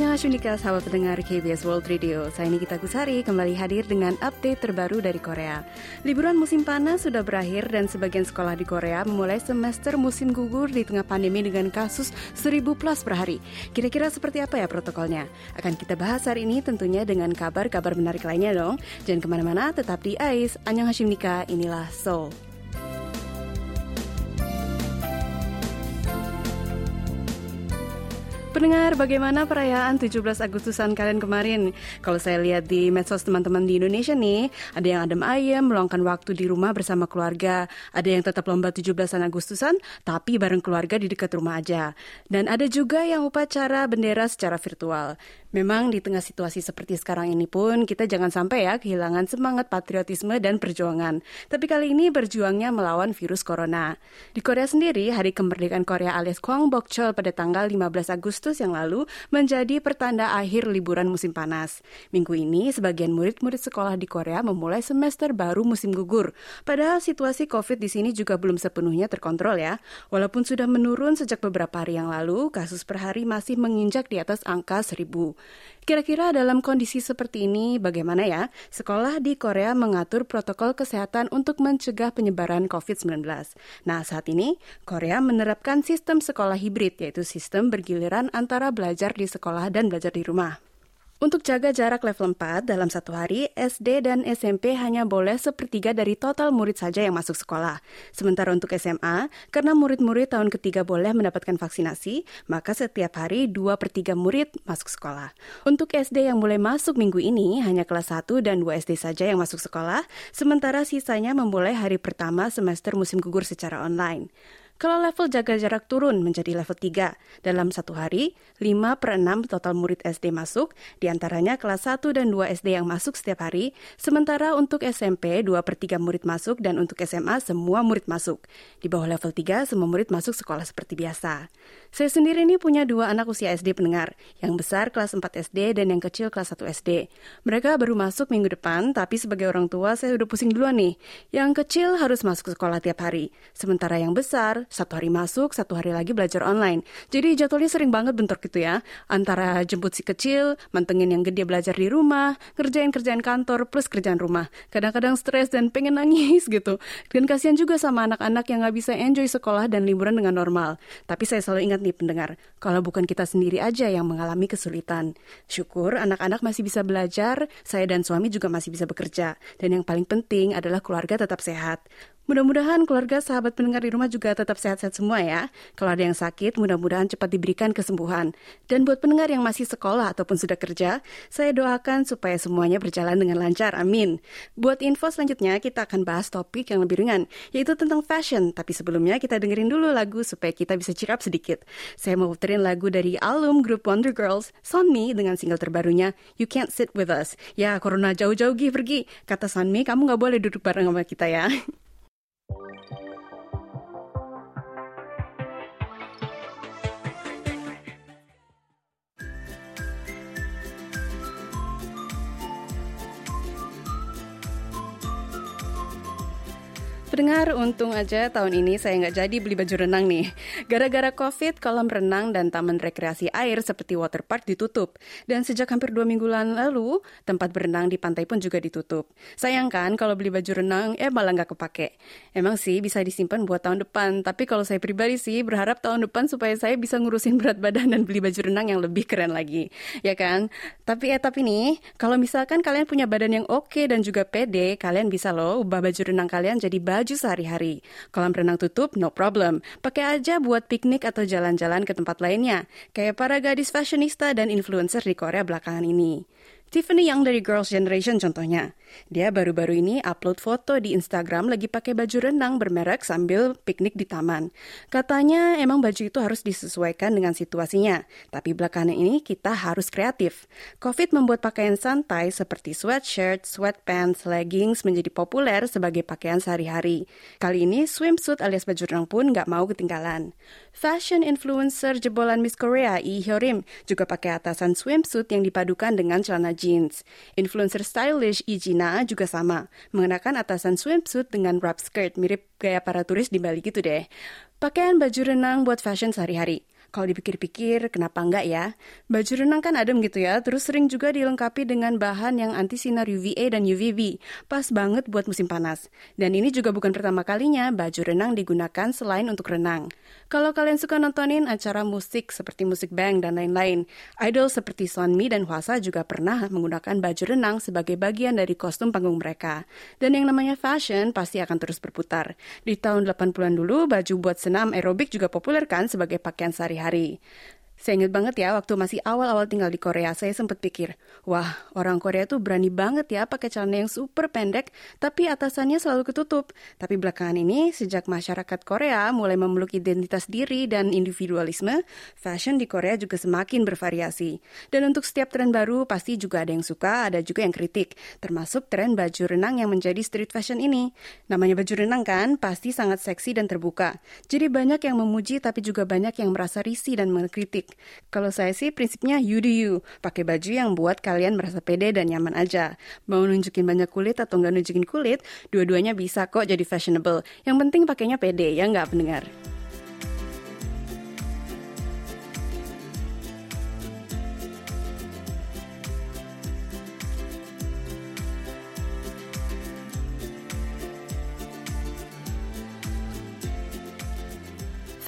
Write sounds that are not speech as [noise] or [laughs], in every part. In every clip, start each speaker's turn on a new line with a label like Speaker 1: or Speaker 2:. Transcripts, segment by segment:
Speaker 1: Annyeonghaseyo sahabat pendengar KBS World Radio. Saya Nikita Kusari kembali hadir dengan update terbaru dari Korea. Liburan musim panas sudah berakhir dan sebagian sekolah di Korea memulai semester musim gugur di tengah pandemi dengan kasus 1000 plus per hari. Kira-kira seperti apa ya protokolnya? Akan kita bahas hari ini tentunya dengan kabar-kabar menarik lainnya dong. Jangan ke mana-mana, tetap di AIS. Annyeonghaseyo inilah Seoul. Pendengar, bagaimana perayaan 17 Agustusan kalian kemarin? Kalau saya lihat di medsos teman-teman di Indonesia nih, ada yang adem ayem, meluangkan waktu di rumah bersama keluarga. Ada yang tetap lomba 17 Agustusan, tapi bareng keluarga di dekat rumah aja. Dan ada juga yang upacara bendera secara virtual. Memang di tengah situasi seperti sekarang ini pun kita jangan sampai ya kehilangan semangat patriotisme dan perjuangan. Tapi kali ini berjuangnya melawan virus corona. Di Korea sendiri, Hari Kemerdekaan Korea alias Bokchol pada tanggal 15 Agustus yang lalu menjadi pertanda akhir liburan musim panas. Minggu ini, sebagian murid-murid sekolah di Korea memulai semester baru musim gugur. Padahal situasi COVID di sini juga belum sepenuhnya terkontrol ya. Walaupun sudah menurun sejak beberapa hari yang lalu, kasus per hari masih menginjak di atas angka 1000. Kira-kira dalam kondisi seperti ini bagaimana ya sekolah di Korea mengatur protokol kesehatan untuk mencegah penyebaran COVID-19? Nah, saat ini Korea menerapkan sistem sekolah hibrid yaitu sistem bergiliran antara belajar di sekolah dan belajar di rumah. Untuk jaga jarak level 4 dalam satu hari, SD dan SMP hanya boleh sepertiga dari total murid saja yang masuk sekolah. Sementara untuk SMA, karena murid-murid tahun ketiga boleh mendapatkan vaksinasi, maka setiap hari 2 per 3 murid masuk sekolah. Untuk SD yang mulai masuk minggu ini, hanya kelas 1 dan 2 SD saja yang masuk sekolah, sementara sisanya memulai hari pertama semester musim gugur secara online. Kalau level jaga jarak turun menjadi level 3, dalam satu hari, 5 per 6 total murid SD masuk, di antaranya kelas 1 dan 2 SD yang masuk setiap hari, sementara untuk SMP 2 per 3 murid masuk dan untuk SMA semua murid masuk. Di bawah level 3, semua murid masuk sekolah seperti biasa. Saya sendiri ini punya dua anak usia SD pendengar, yang besar kelas 4 SD dan yang kecil kelas 1 SD. Mereka baru masuk minggu depan, tapi sebagai orang tua saya udah pusing duluan nih. Yang kecil harus masuk sekolah tiap hari, sementara yang besar satu hari masuk, satu hari lagi belajar online. Jadi jadwalnya sering banget bentrok gitu ya. Antara jemput si kecil, mantengin yang gede belajar di rumah, ngerjain kerjaan kantor plus kerjaan rumah. Kadang-kadang stres dan pengen nangis [laughs] gitu. Dan kasihan juga sama anak-anak yang nggak bisa enjoy sekolah dan liburan dengan normal. Tapi saya selalu ingat nih pendengar, kalau bukan kita sendiri aja yang mengalami kesulitan. Syukur anak-anak masih bisa belajar, saya dan suami juga masih bisa bekerja. Dan yang paling penting adalah keluarga tetap sehat. Mudah-mudahan keluarga sahabat pendengar di rumah juga tetap sehat-sehat semua ya. Kalau ada yang sakit, mudah-mudahan cepat diberikan kesembuhan. Dan buat pendengar yang masih sekolah ataupun sudah kerja, saya doakan supaya semuanya berjalan dengan lancar. Amin. Buat info selanjutnya, kita akan bahas topik yang lebih ringan, yaitu tentang fashion. Tapi sebelumnya kita dengerin dulu lagu supaya kita bisa up sedikit. Saya mau puterin lagu dari album grup Wonder Girls, Sunmi, dengan single terbarunya, You Can't Sit With Us. Ya, corona jauh-jauh pergi. Kata Sunmi, kamu nggak boleh duduk bareng sama kita ya. [laughs] Pendengar, untung aja tahun ini saya nggak jadi beli baju renang nih. Gara-gara COVID, kolam renang dan taman rekreasi air seperti waterpark ditutup. Dan sejak hampir dua minggu lalu, tempat berenang di pantai pun juga ditutup. Sayang kan kalau beli baju renang, eh malah nggak kepake. Emang sih bisa disimpan buat tahun depan, tapi kalau saya pribadi sih berharap tahun depan supaya saya bisa ngurusin berat badan dan beli baju renang yang lebih keren lagi. Ya kan? Tapi etap ini, kalau misalkan kalian punya badan yang oke dan juga pede, kalian bisa loh ubah baju renang kalian jadi baju baju sehari-hari. Kolam renang tutup, no problem. Pakai aja buat piknik atau jalan-jalan ke tempat lainnya. Kayak para gadis fashionista dan influencer di Korea belakangan ini. Tiffany Young dari Girls' Generation contohnya. Dia baru-baru ini upload foto di Instagram lagi pakai baju renang bermerek sambil piknik di taman. Katanya emang baju itu harus disesuaikan dengan situasinya, tapi belakangan ini kita harus kreatif. COVID membuat pakaian santai seperti sweatshirt, sweatpants, leggings menjadi populer sebagai pakaian sehari-hari. Kali ini swimsuit alias baju renang pun nggak mau ketinggalan. Fashion influencer jebolan Miss Korea, Lee Hyorim, juga pakai atasan swimsuit yang dipadukan dengan celana jeans. Influencer stylish Cina juga sama, mengenakan atasan swimsuit dengan wrap skirt mirip gaya para turis di Bali gitu deh. Pakaian baju renang buat fashion sehari-hari. Kalau dipikir-pikir, kenapa enggak ya? Baju renang kan adem gitu ya, terus sering juga dilengkapi dengan bahan yang anti sinar UVA dan UVB. Pas banget buat musim panas. Dan ini juga bukan pertama kalinya baju renang digunakan selain untuk renang. Kalau kalian suka nontonin acara musik seperti musik band dan lain-lain, idol seperti Sonmi dan Hwasa juga pernah menggunakan baju renang sebagai bagian dari kostum panggung mereka. Dan yang namanya fashion pasti akan terus berputar. Di tahun 80-an dulu, baju buat senam aerobik juga populer kan sebagai pakaian sehari-hari. Saya ingat banget ya, waktu masih awal-awal tinggal di Korea, saya sempat pikir, wah, orang Korea tuh berani banget ya pakai celana yang super pendek, tapi atasannya selalu ketutup. Tapi belakangan ini, sejak masyarakat Korea mulai memeluk identitas diri dan individualisme, fashion di Korea juga semakin bervariasi. Dan untuk setiap tren baru, pasti juga ada yang suka, ada juga yang kritik, termasuk tren baju renang yang menjadi street fashion ini. Namanya baju renang kan, pasti sangat seksi dan terbuka. Jadi banyak yang memuji, tapi juga banyak yang merasa risih dan mengkritik. Kalau saya sih prinsipnya you do you. Pakai baju yang buat kalian merasa pede dan nyaman aja. Mau nunjukin banyak kulit atau nggak nunjukin kulit, dua-duanya bisa kok jadi fashionable. Yang penting pakainya pede ya nggak pendengar.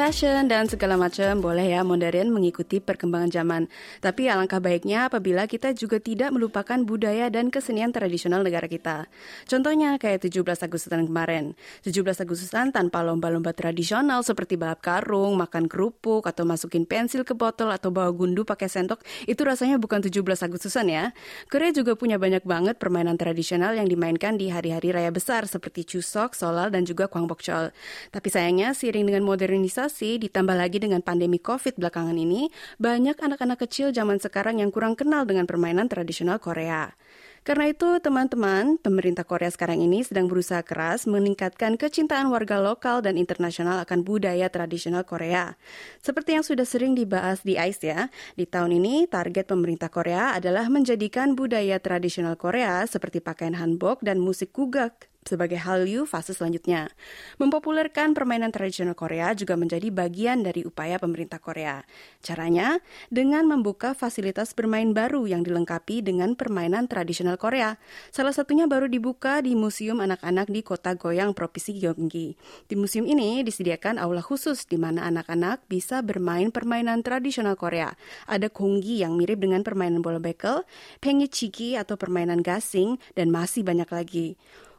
Speaker 1: Fashion dan segala macam boleh ya modern mengikuti perkembangan zaman. Tapi alangkah baiknya apabila kita juga tidak melupakan budaya dan kesenian tradisional negara kita. Contohnya kayak 17 Agustusan kemarin. 17 Agustusan tanpa lomba-lomba tradisional seperti balap karung, makan kerupuk, atau masukin pensil ke botol atau bawa gundu pakai sendok, itu rasanya bukan 17 Agustusan ya. Korea juga punya banyak banget permainan tradisional yang dimainkan di hari-hari raya besar seperti Chuseok, Solal, dan juga Kwangbokchol. Tapi sayangnya seiring dengan modernisasi ditambah lagi dengan pandemi COVID belakangan ini, banyak anak-anak kecil zaman sekarang yang kurang kenal dengan permainan tradisional Korea. Karena itu, teman-teman, pemerintah Korea sekarang ini sedang berusaha keras meningkatkan kecintaan warga lokal dan internasional akan budaya tradisional Korea. Seperti yang sudah sering dibahas di ICE ya, di tahun ini target pemerintah Korea adalah menjadikan budaya tradisional Korea seperti pakaian hanbok dan musik kugak sebagai Hallyu fase selanjutnya. Mempopulerkan permainan tradisional Korea juga menjadi bagian dari upaya pemerintah Korea. Caranya dengan membuka fasilitas bermain baru yang dilengkapi dengan permainan tradisional Korea. Salah satunya baru dibuka di Museum Anak-anak di Kota Goyang, Provinsi Gyeonggi. Di museum ini disediakan aula khusus di mana anak-anak bisa bermain permainan tradisional Korea. Ada konggi yang mirip dengan permainan bola bekel, pengi chiki atau permainan gasing, dan masih banyak lagi.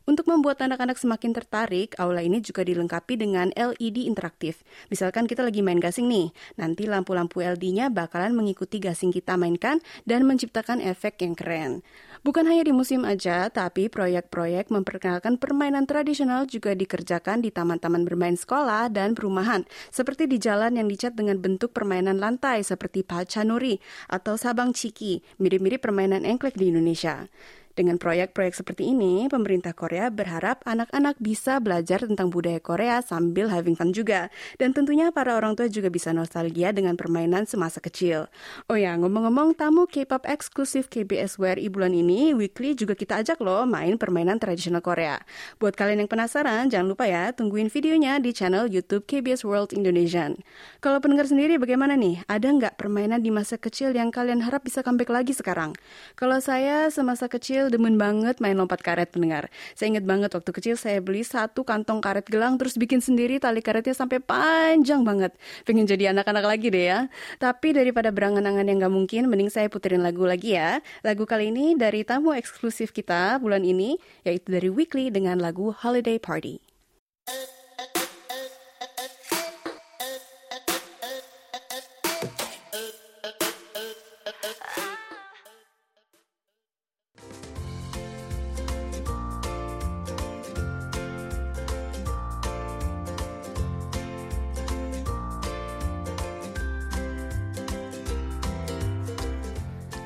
Speaker 1: Untuk membuat anak-anak semakin tertarik, aula ini juga dilengkapi dengan LED interaktif. Misalkan kita lagi main gasing nih, nanti lampu-lampu LED-nya bakalan mengikuti gasing kita mainkan dan menciptakan efek yang keren. Bukan hanya di musim aja, tapi proyek-proyek memperkenalkan permainan tradisional juga dikerjakan di taman-taman bermain sekolah dan perumahan, seperti di jalan yang dicat dengan bentuk permainan lantai seperti Pacanuri atau Sabang Ciki, mirip-mirip permainan engklek di Indonesia. Dengan proyek-proyek seperti ini, pemerintah Korea berharap anak-anak bisa belajar tentang budaya Korea sambil having fun juga. Dan tentunya para orang tua juga bisa nostalgia dengan permainan semasa kecil. Oh ya, ngomong-ngomong, tamu K-pop eksklusif KBS WRI bulan ini, Weekly juga kita ajak loh main permainan tradisional Korea. Buat kalian yang penasaran, jangan lupa ya, tungguin videonya di channel YouTube KBS World Indonesian. Kalau pendengar sendiri bagaimana nih? Ada nggak permainan di masa kecil yang kalian harap bisa comeback lagi sekarang? Kalau saya semasa kecil kecil demen banget main lompat karet pendengar. Saya ingat banget waktu kecil saya beli satu kantong karet gelang terus bikin sendiri tali karetnya sampai panjang banget. Pengen jadi anak-anak lagi deh ya. Tapi daripada berangan-angan yang gak mungkin, mending saya puterin lagu lagi ya. Lagu kali ini dari tamu eksklusif kita bulan ini, yaitu dari Weekly dengan lagu Holiday Party.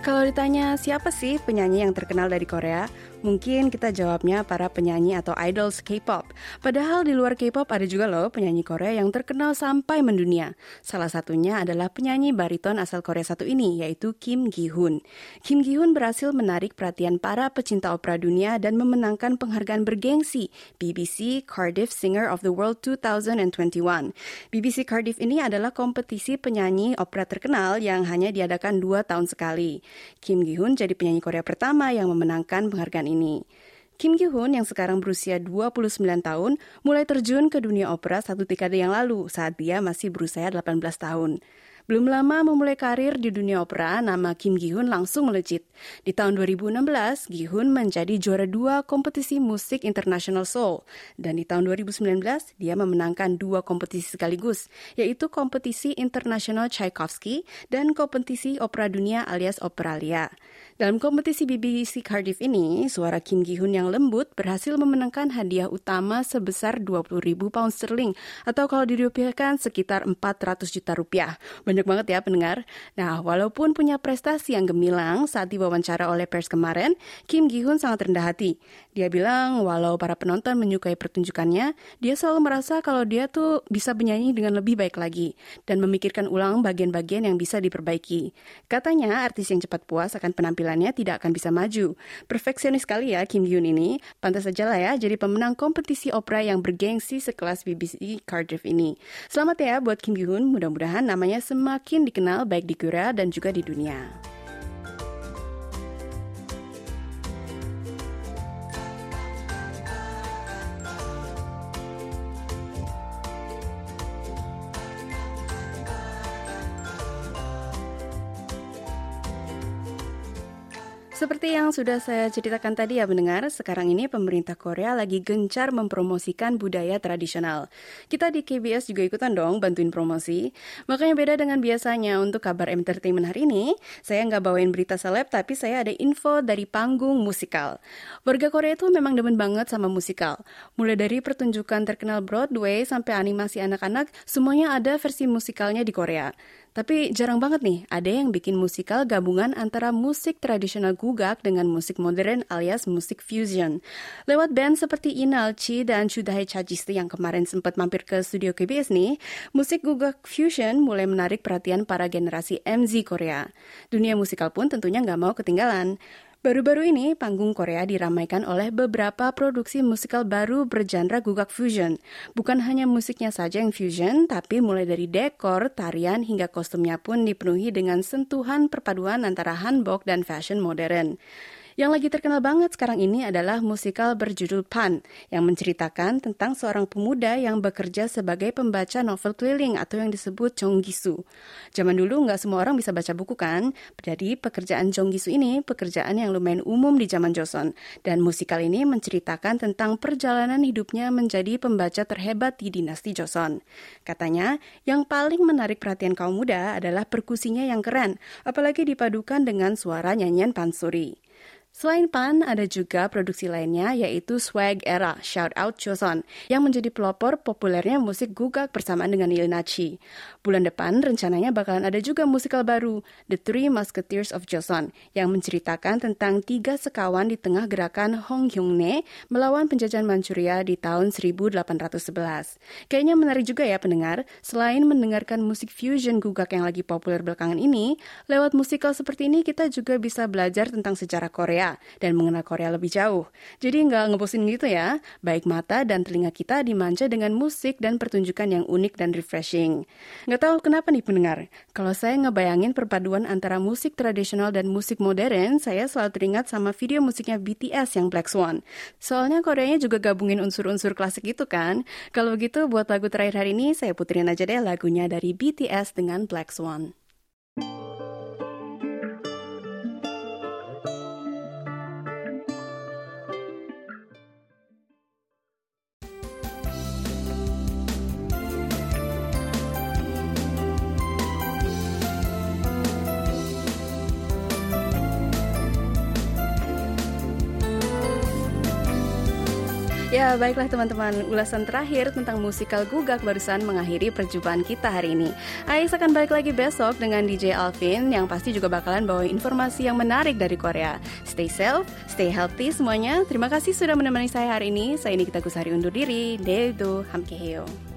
Speaker 1: Kalau ditanya siapa sih penyanyi yang terkenal dari Korea, Mungkin kita jawabnya para penyanyi atau idols K-pop. Padahal di luar K-pop ada juga loh penyanyi Korea yang terkenal sampai mendunia. Salah satunya adalah penyanyi bariton asal Korea satu ini, yaitu Kim Gi-hun. Kim Gi-hun berhasil menarik perhatian para pecinta opera dunia dan memenangkan penghargaan bergengsi BBC Cardiff Singer of the World 2021. BBC Cardiff ini adalah kompetisi penyanyi opera terkenal yang hanya diadakan dua tahun sekali. Kim Gi-hun jadi penyanyi Korea pertama yang memenangkan penghargaan ini. Kim Gi-hun yang sekarang berusia 29 tahun mulai terjun ke dunia opera satu dekade yang lalu saat dia masih berusia 18 tahun. Belum lama memulai karir di dunia opera, nama Kim Gi-hun langsung melejit. Di tahun 2016, Gi-hun menjadi juara dua kompetisi musik International Soul. Dan di tahun 2019, dia memenangkan dua kompetisi sekaligus, yaitu kompetisi International Tchaikovsky dan kompetisi opera dunia alias Operalia. Dalam kompetisi BBC Cardiff ini, suara Kim Gi-hun yang lembut berhasil memenangkan hadiah utama sebesar 20 ribu pound sterling atau kalau dirupiahkan sekitar 400 juta rupiah. Banyak banget ya pendengar. Nah, walaupun punya prestasi yang gemilang saat diwawancara oleh pers kemarin, Kim Gi-hun sangat rendah hati. Dia bilang walau para penonton menyukai pertunjukannya, dia selalu merasa kalau dia tuh bisa bernyanyi dengan lebih baik lagi dan memikirkan ulang bagian-bagian yang bisa diperbaiki. Katanya artis yang cepat puas akan penampilan penampilannya tidak akan bisa maju. Perfeksionis sekali ya Kim Yoon ini. Pantas saja lah ya jadi pemenang kompetisi opera yang bergengsi sekelas BBC Cardiff ini. Selamat ya buat Kim Yoon, mudah-mudahan namanya semakin dikenal baik di Korea dan juga di dunia. Seperti yang sudah saya ceritakan tadi ya mendengar, sekarang ini pemerintah Korea lagi gencar mempromosikan budaya tradisional. Kita di KBS juga ikutan dong bantuin promosi. Makanya beda dengan biasanya untuk kabar entertainment hari ini, saya nggak bawain berita seleb tapi saya ada info dari panggung musikal. Warga Korea itu memang demen banget sama musikal. Mulai dari pertunjukan terkenal Broadway sampai animasi anak-anak, semuanya ada versi musikalnya di Korea. Tapi jarang banget nih ada yang bikin musikal gabungan antara musik tradisional gugak dengan musik modern alias musik fusion. Lewat band seperti Inalchi dan Chudae Chajisti yang kemarin sempat mampir ke studio KBS nih, musik gugak fusion mulai menarik perhatian para generasi MZ Korea. Dunia musikal pun tentunya nggak mau ketinggalan. Baru-baru ini, panggung Korea diramaikan oleh beberapa produksi musikal baru bergenre gugak fusion. Bukan hanya musiknya saja yang fusion, tapi mulai dari dekor, tarian, hingga kostumnya pun dipenuhi dengan sentuhan perpaduan antara hanbok dan fashion modern. Yang lagi terkenal banget sekarang ini adalah musikal berjudul Pan, yang menceritakan tentang seorang pemuda yang bekerja sebagai pembaca novel keliling atau yang disebut Jonggisu. Zaman dulu nggak semua orang bisa baca buku kan, jadi pekerjaan Jonggisu ini pekerjaan yang lumayan umum di zaman Joseon. Dan musikal ini menceritakan tentang perjalanan hidupnya menjadi pembaca terhebat di dinasti Joseon. Katanya, yang paling menarik perhatian kaum muda adalah perkusinya yang keren, apalagi dipadukan dengan suara nyanyian pansuri. Selain Pan, ada juga produksi lainnya yaitu Swag Era, Shout Out Joseon, yang menjadi pelopor populernya musik gugak bersamaan dengan Ilnachi. Bulan depan rencananya bakalan ada juga musikal baru, The Three Musketeers of Joseon, yang menceritakan tentang tiga sekawan di tengah gerakan Hong Hyung-ne melawan penjajahan Manchuria di tahun 1811. Kayaknya menarik juga ya pendengar, selain mendengarkan musik fusion gugak yang lagi populer belakangan ini, lewat musikal seperti ini kita juga bisa belajar tentang sejarah Korea Korea dan mengenal Korea lebih jauh. Jadi nggak ngebosin gitu ya. Baik mata dan telinga kita dimanja dengan musik dan pertunjukan yang unik dan refreshing. Nggak tahu kenapa nih pendengar. Kalau saya ngebayangin perpaduan antara musik tradisional dan musik modern, saya selalu teringat sama video musiknya BTS yang Black Swan. Soalnya Koreanya juga gabungin unsur-unsur klasik itu kan. Kalau begitu buat lagu terakhir hari ini saya puterin aja deh lagunya dari BTS dengan Black Swan. Ya, baiklah teman-teman, ulasan terakhir tentang musikal Gugak barusan mengakhiri perjumpaan kita hari ini. Ais akan balik lagi besok dengan DJ Alvin yang pasti juga bakalan bawa informasi yang menarik dari Korea. Stay safe, stay healthy semuanya. Terima kasih sudah menemani saya hari ini. Saya Nikita Kusari undur diri. Dedo hamkeheo.